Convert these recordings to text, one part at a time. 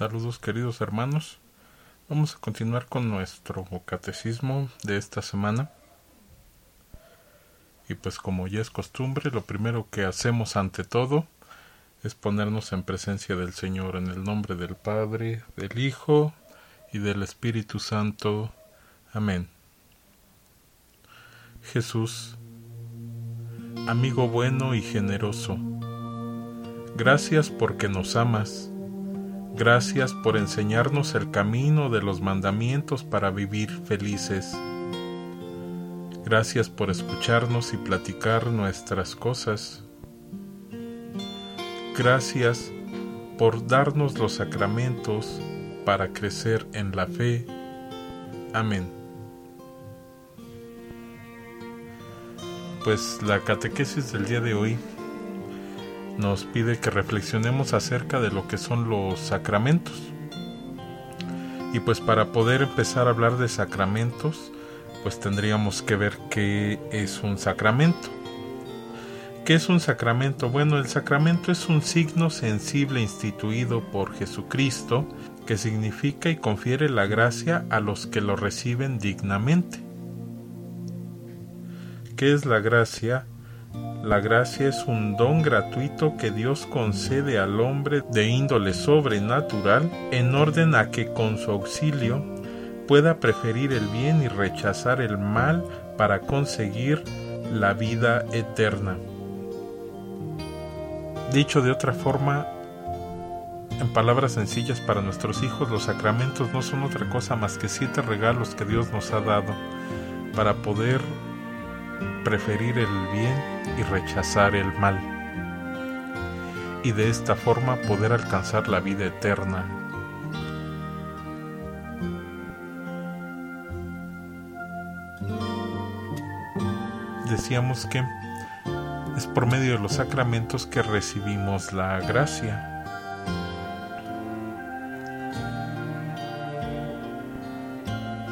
Saludos queridos hermanos. Vamos a continuar con nuestro catecismo de esta semana. Y pues como ya es costumbre, lo primero que hacemos ante todo es ponernos en presencia del Señor en el nombre del Padre, del Hijo y del Espíritu Santo. Amén. Jesús, amigo bueno y generoso, gracias porque nos amas, gracias por enseñarnos el camino de los mandamientos para vivir felices. Gracias por escucharnos y platicar nuestras cosas. Gracias por darnos los sacramentos para crecer en la fe. Amén. Pues la catequesis del día de hoy nos pide que reflexionemos acerca de lo que son los sacramentos. Y pues para poder empezar a hablar de sacramentos, pues tendríamos que ver qué es un sacramento. ¿Qué es un sacramento? Bueno, el sacramento es un signo sensible instituido por Jesucristo que significa y confiere la gracia a los que lo reciben dignamente. ¿Qué es la gracia? La gracia es un don gratuito que Dios concede al hombre de índole sobrenatural en orden a que con su auxilio pueda preferir el bien y rechazar el mal para conseguir la vida eterna. Dicho de otra forma, en palabras sencillas para nuestros hijos, los sacramentos no son otra cosa más que siete regalos que Dios nos ha dado para poder preferir el bien y rechazar el mal, y de esta forma poder alcanzar la vida eterna. Decíamos que es por medio de los sacramentos que recibimos la gracia.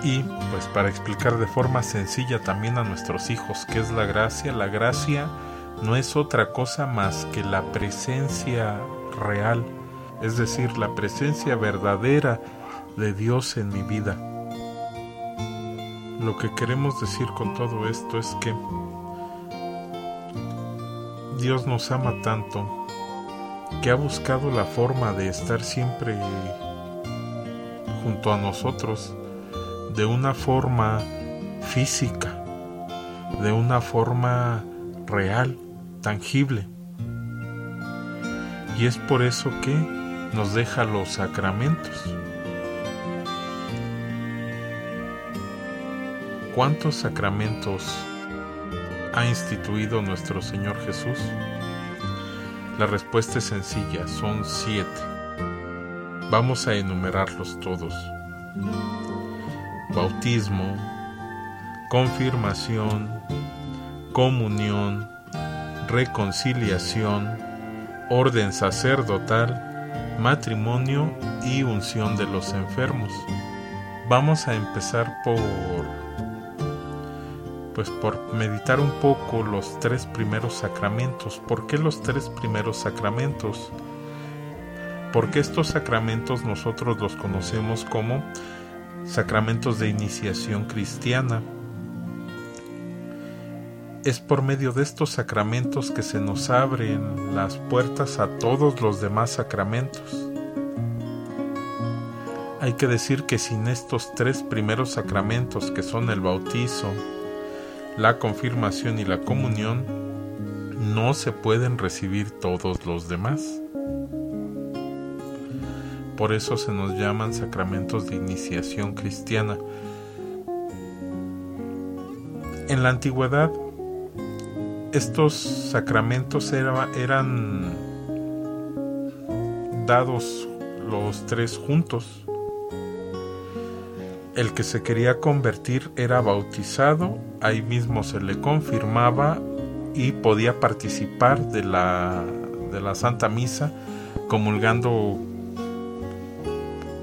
Y pues para explicar de forma sencilla también a nuestros hijos qué es la gracia, la gracia no es otra cosa más que la presencia real, es decir, la presencia verdadera de Dios en mi vida. Lo que queremos decir con todo esto es que Dios nos ama tanto que ha buscado la forma de estar siempre junto a nosotros de una forma física, de una forma real, tangible. Y es por eso que nos deja los sacramentos. ¿Cuántos sacramentos ha instituido nuestro Señor Jesús? La respuesta es sencilla, son siete. Vamos a enumerarlos todos bautismo, confirmación, comunión, reconciliación, orden sacerdotal, matrimonio y unción de los enfermos. Vamos a empezar por pues por meditar un poco los tres primeros sacramentos. ¿Por qué los tres primeros sacramentos? Porque estos sacramentos nosotros los conocemos como sacramentos de iniciación cristiana. Es por medio de estos sacramentos que se nos abren las puertas a todos los demás sacramentos. Hay que decir que sin estos tres primeros sacramentos que son el bautizo, la confirmación y la comunión, no se pueden recibir todos los demás. Por eso se nos llaman sacramentos de iniciación cristiana. En la antigüedad, estos sacramentos eran dados los tres juntos. El que se quería convertir era bautizado, ahí mismo se le confirmaba y podía participar de la, de la Santa Misa comulgando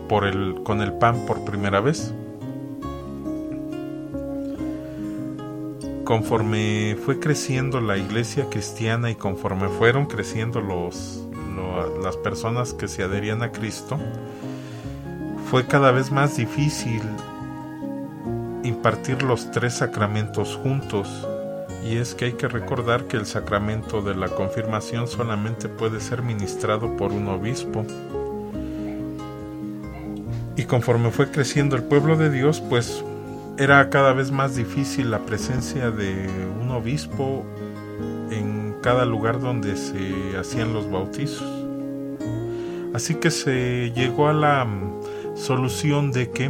por el, con el pan por primera vez. Conforme fue creciendo la iglesia cristiana y conforme fueron creciendo los, las personas que se adherían a Cristo, fue cada vez más difícil impartir los tres sacramentos juntos. Y es que hay que recordar que el sacramento de la confirmación solamente puede ser ministrado por un obispo. Y conforme fue creciendo el pueblo de Dios, pues era cada vez más difícil la presencia de un obispo en cada lugar donde se hacían los bautizos. Así que se llegó a la solución de que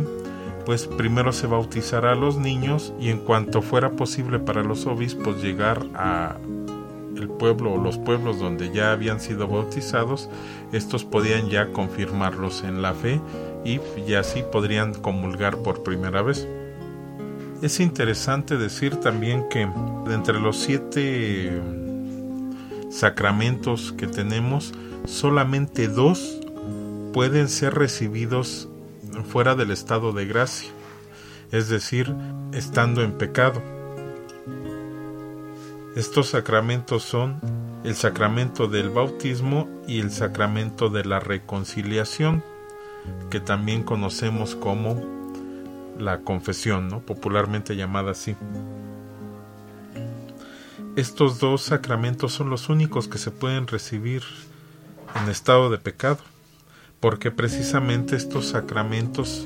pues primero se bautizará a los niños y en cuanto fuera posible para los obispos llegar a el pueblo o los pueblos donde ya habían sido bautizados, estos podían ya confirmarlos en la fe y, así podrían comulgar por primera vez. Es interesante decir también que de entre los siete sacramentos que tenemos, solamente dos pueden ser recibidos fuera del estado de gracia, es decir, estando en pecado. Estos sacramentos son el sacramento del bautismo y el sacramento de la reconciliación, que también conocemos como la confesión, ¿no? popularmente llamada así. Estos dos sacramentos son los únicos que se pueden recibir en estado de pecado porque precisamente estos sacramentos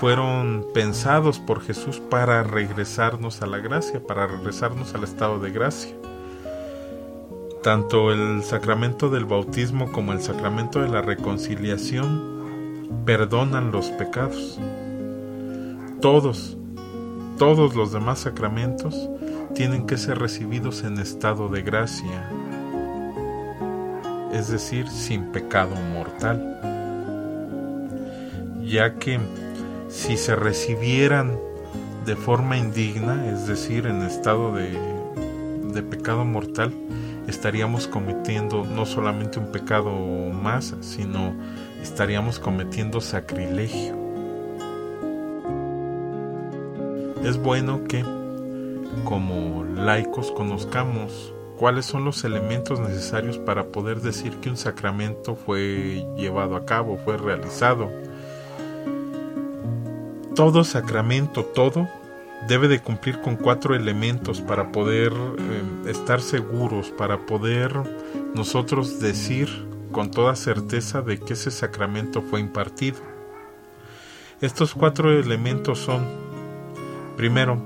fueron pensados por Jesús para regresarnos a la gracia, para regresarnos al estado de gracia. Tanto el sacramento del bautismo como el sacramento de la reconciliación perdonan los pecados. Todos, todos los demás sacramentos tienen que ser recibidos en estado de gracia, es decir, sin pecado mortal ya que si se recibieran de forma indigna, es decir, en estado de, de pecado mortal, estaríamos cometiendo no solamente un pecado más, sino estaríamos cometiendo sacrilegio. Es bueno que como laicos conozcamos cuáles son los elementos necesarios para poder decir que un sacramento fue llevado a cabo, fue realizado todo sacramento, todo, debe de cumplir con cuatro elementos para poder eh, estar seguros, para poder nosotros decir con toda certeza de que ese sacramento fue impartido. Estos cuatro elementos son, primero,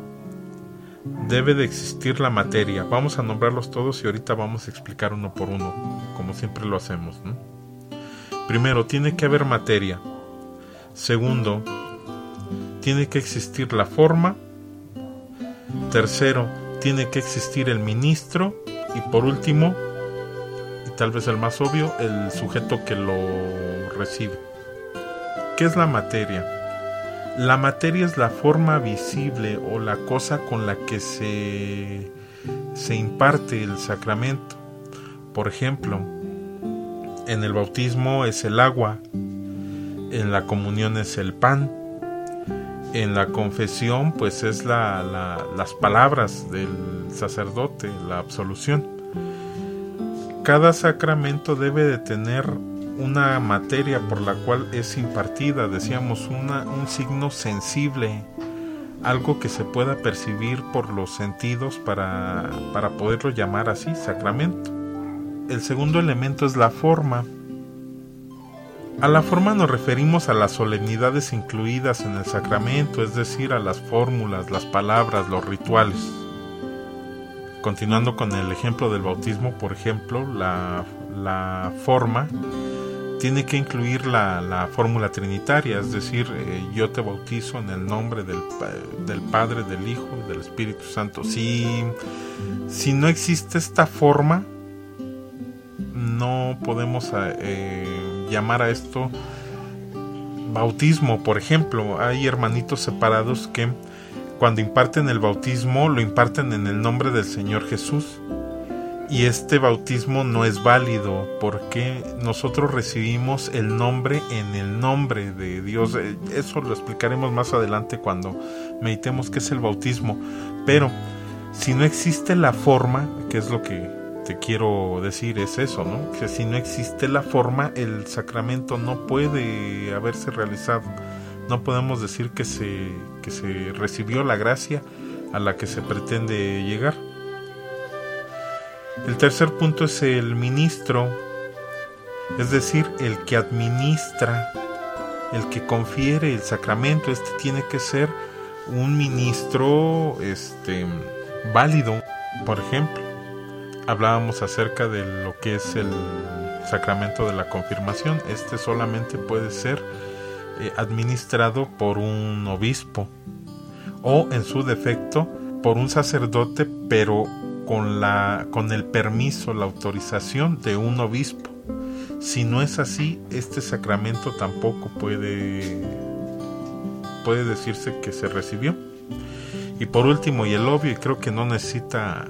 debe de existir la materia. Vamos a nombrarlos todos y ahorita vamos a explicar uno por uno, como siempre lo hacemos. Primero, tiene que haber materia. Segundo, tiene que existir la forma. Tercero, tiene que existir el ministro. Y por último, tal vez el más obvio, el sujeto que lo recibe. ¿Qué es la materia? La materia es la forma visible o la cosa con la que se, se imparte el sacramento. Por ejemplo, en el bautismo es el agua, en la comunión es el pan, en la confesión pues es la, las palabras del sacerdote, la absolución. Cada sacramento debe de tener una materia por la cual es impartida, decíamos, una, un signo sensible, algo que se pueda percibir por los sentidos para, para poderlo llamar así, sacramento. El segundo elemento es la forma a la forma nos referimos a las solemnidades incluidas en el sacramento, es decir, a las fórmulas, las palabras, los rituales. Continuando con el ejemplo del bautismo, por ejemplo, la, forma tiene que incluir la, fórmula trinitaria, es decir, eh, yo te bautizo en el nombre del, del, Padre, del Hijo del Espíritu Santo. Si, si no existe esta forma, no podemos... Eh, llamar a esto bautismo, por ejemplo. Hay hermanitos separados que cuando imparten el bautismo lo imparten en el nombre del Señor Jesús. Y este bautismo no es válido porque nosotros recibimos el nombre en el nombre de Dios. Eh, eso lo explicaremos más adelante cuando meditemos qué es el bautismo. Pero si no existe la forma, que es lo que quiero decir es eso, ¿no? Que si no existe la forma, el sacramento no puede haberse realizado. No podemos decir que se, que se recibió la gracia a la que se pretende llegar. El tercer punto es el ministro, es decir, el que administra, el que confiere el sacramento. Este tiene que ser un ministro este, válido. Por ejemplo, hablábamos acerca de lo que es el sacramento de la confirmación. Este solamente puede ser eh, administrado por un obispo o en su defecto por un sacerdote pero con la con el permiso la autorización de un obispo. Si no es así este sacramento tampoco puede puede decirse que se recibió. Y por último y el obvio y creo que no necesita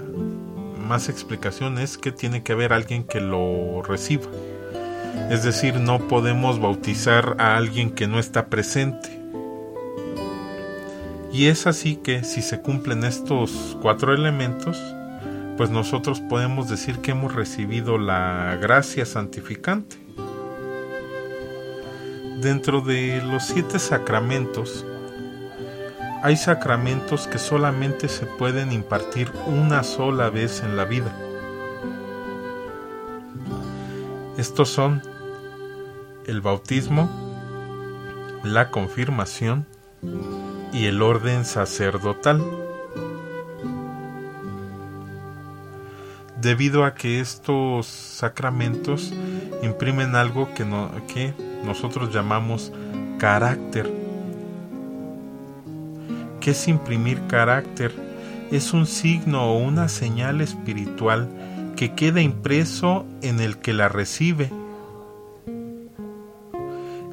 más explicación es que tiene que haber alguien que lo reciba es decir, no podemos bautizar a alguien que no está presente. Y es así que si se cumplen estos cuatro elementos, pues nosotros podemos decir que hemos recibido la gracia santificante. Dentro de los siete sacramentos, hay sacramentos que solamente se pueden impartir una sola vez en la vida. Estos son el bautismo, la confirmación y el orden sacerdotal. Debido a que estos sacramentos imprimen algo que, que nosotros llamamos carácter. ¿Qué es imprimir carácter? Es un signo o una señal espiritual que queda impreso en el que la recibe.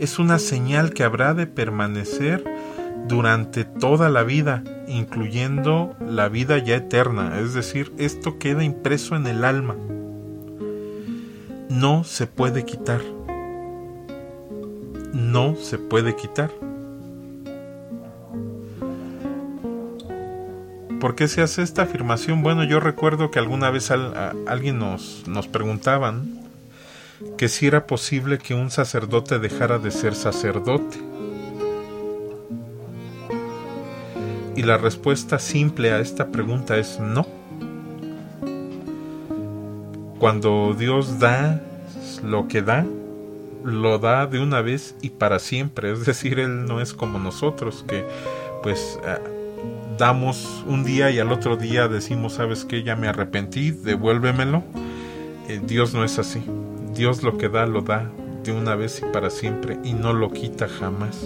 Es una señal que habrá de permanecer durante toda la vida, incluyendo la vida ya eterna, es decir, esto queda impreso en el alma. No se puede quitar. No se puede quitar. ¿Por qué se hace esta afirmación? Bueno, yo recuerdo que alguna vez alguien nos, nos preguntaban que si era posible que un sacerdote dejara de ser sacerdote. Y la respuesta simple a esta pregunta es no. Cuando Dios da lo que da, lo da de una vez y para siempre. Es decir, Él no es como nosotros que pues damos un día y al otro día decimos, sabes que ya me arrepentí, devuélvemelo. Eh, Dios no es así. Dios lo que da, lo da de una vez y para siempre y no lo quita jamás.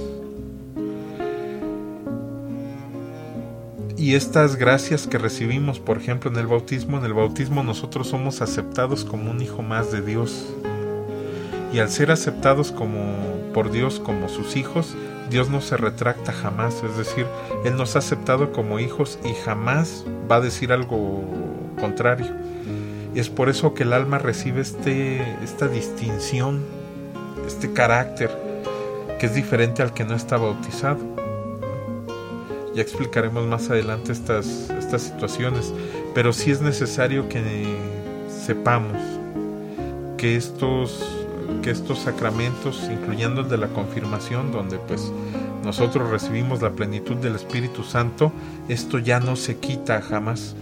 Y estas gracias que recibimos, por ejemplo, en el bautismo, en el bautismo nosotros somos aceptados como un hijo más de Dios. Y al ser aceptados como por Dios como sus hijos, Dios no se retracta jamás, es decir, Él nos ha aceptado como hijos y jamás va a decir algo contrario. Y es por eso que el alma recibe este, esta distinción, este carácter, que es diferente al que no está bautizado. Ya explicaremos más adelante estas, estas situaciones, pero sí es necesario que sepamos que estos que estos sacramentos, incluyendo el de la confirmación, donde pues nosotros recibimos la plenitud del Espíritu Santo, esto ya no se quita jamás.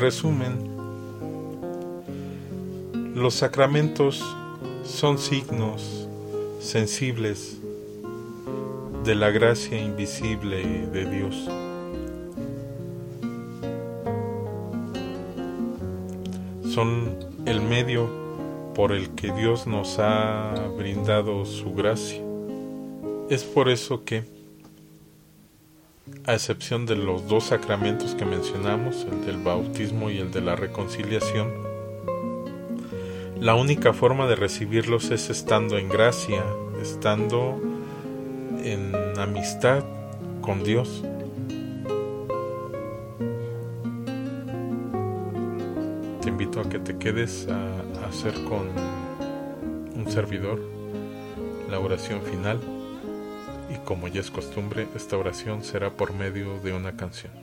En resumen, los sacramentos son signos sensibles de la gracia invisible de Dios. son el medio por el que Dios nos ha brindado su gracia. Es por eso que, a excepción de los dos sacramentos que mencionamos, el del bautismo y el de la reconciliación, la única forma de recibirlos es estando en gracia, estando en amistad con Dios. invito a que te quedes a, hacer con un servidor la oración final como ya es costumbre, esta oración será por medio de una canción.